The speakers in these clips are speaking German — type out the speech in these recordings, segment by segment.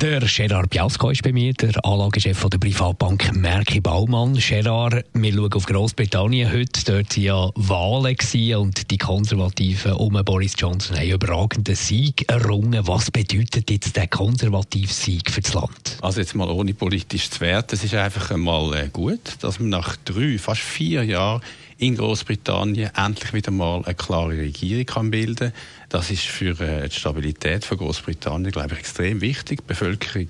der Gerard Biasco ist bei mir, der Anlagechef der Privatbank Merki Baumann. Gerard, wir schauen auf Großbritannien heute. Dort waren ja Wahlen und die Konservativen um Boris Johnson haben überragenden Sieg errungen. Was bedeutet jetzt der konservative Sieg für das Land? Also jetzt mal ohne politisch zu werten, es ist einfach einmal äh, gut, dass man nach drei, fast vier Jahren in Großbritannien endlich wieder mal eine klare Regierung kann bilden Das ist für äh, die Stabilität von Großbritannien, glaube ich, extrem wichtig. Die Bevölkerung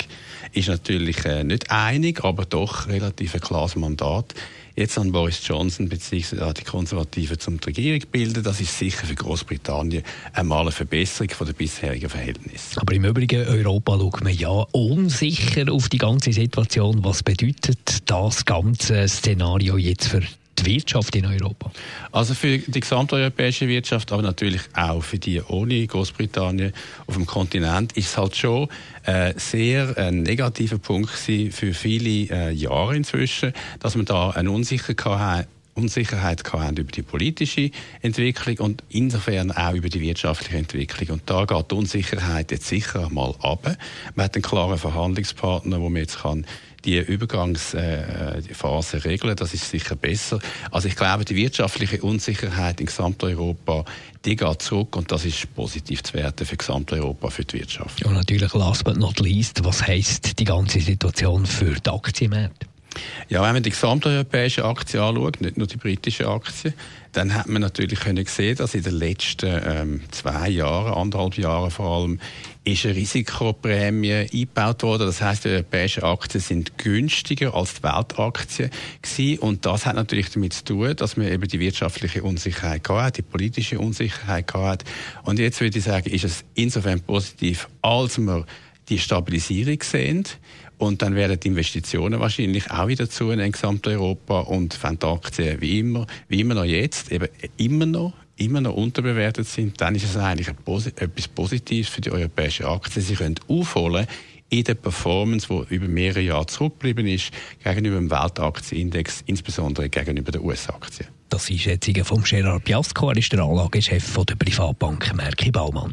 ist natürlich äh, nicht einig, aber doch relativ ein klares Mandat. Jetzt an Boris Johnson bzw. die Konservativen zum Regierung bilden, das ist sicher für Großbritannien einmal eine Verbesserung von der bisherigen Verhältnisse. Aber im Übrigen Europa schaut man ja unsicher auf die ganze Situation. Was bedeutet das ganze Szenario jetzt für die Wirtschaft in Europa? Also für die gesamteuropäische Wirtschaft, aber natürlich auch für die ohne Großbritannien auf dem Kontinent, ist es halt schon äh, sehr ein negativer Punkt für viele äh, Jahre inzwischen, dass man da eine Unsicherheit Unsicherheit haben über die politische Entwicklung und insofern auch über die wirtschaftliche Entwicklung. Und da geht die Unsicherheit jetzt sicher mal ab. Man hat einen klaren Verhandlungspartner, wo man jetzt kann die Übergangsphase äh, regeln. Das ist sicher besser. Also ich glaube, die wirtschaftliche Unsicherheit in Gesamteuropa, die geht zurück und das ist positiv zu werten für Gesamteuropa, für die Wirtschaft. Und natürlich last but not least, was heißt die ganze Situation für die Aktienmärkte? Ja, wenn man die gesamteuropäische Aktie anschaut, nicht nur die britische Aktie, dann hat man natürlich können sehen, dass in den letzten ähm, zwei Jahren, anderthalb Jahren vor allem, ist eine Risikoprämie eingebaut worden. Das heißt, die europäischen Aktien sind günstiger als die Weltaktien gewesen. Und das hat natürlich damit zu tun, dass man eben die wirtschaftliche Unsicherheit hat, die politische Unsicherheit hat. Und jetzt würde ich sagen, ist es insofern positiv, als wir die Stabilisierung sehen. Und dann werden die Investitionen wahrscheinlich auch wieder zu in Gesamteuropa und wenn die Aktien wie immer, wie immer noch jetzt, eben immer noch immer noch unterbewertet sind, dann ist es eigentlich etwas Positives für die europäische Aktie. Sie können aufholen in der Performance, die über mehrere Jahre zurückgeblieben ist, gegenüber dem Weltaktienindex, insbesondere gegenüber den US-Aktien. Das ist jetzt vom Gerard Piasco, er ist der Anlagechef der Privatbank Merki Baumann.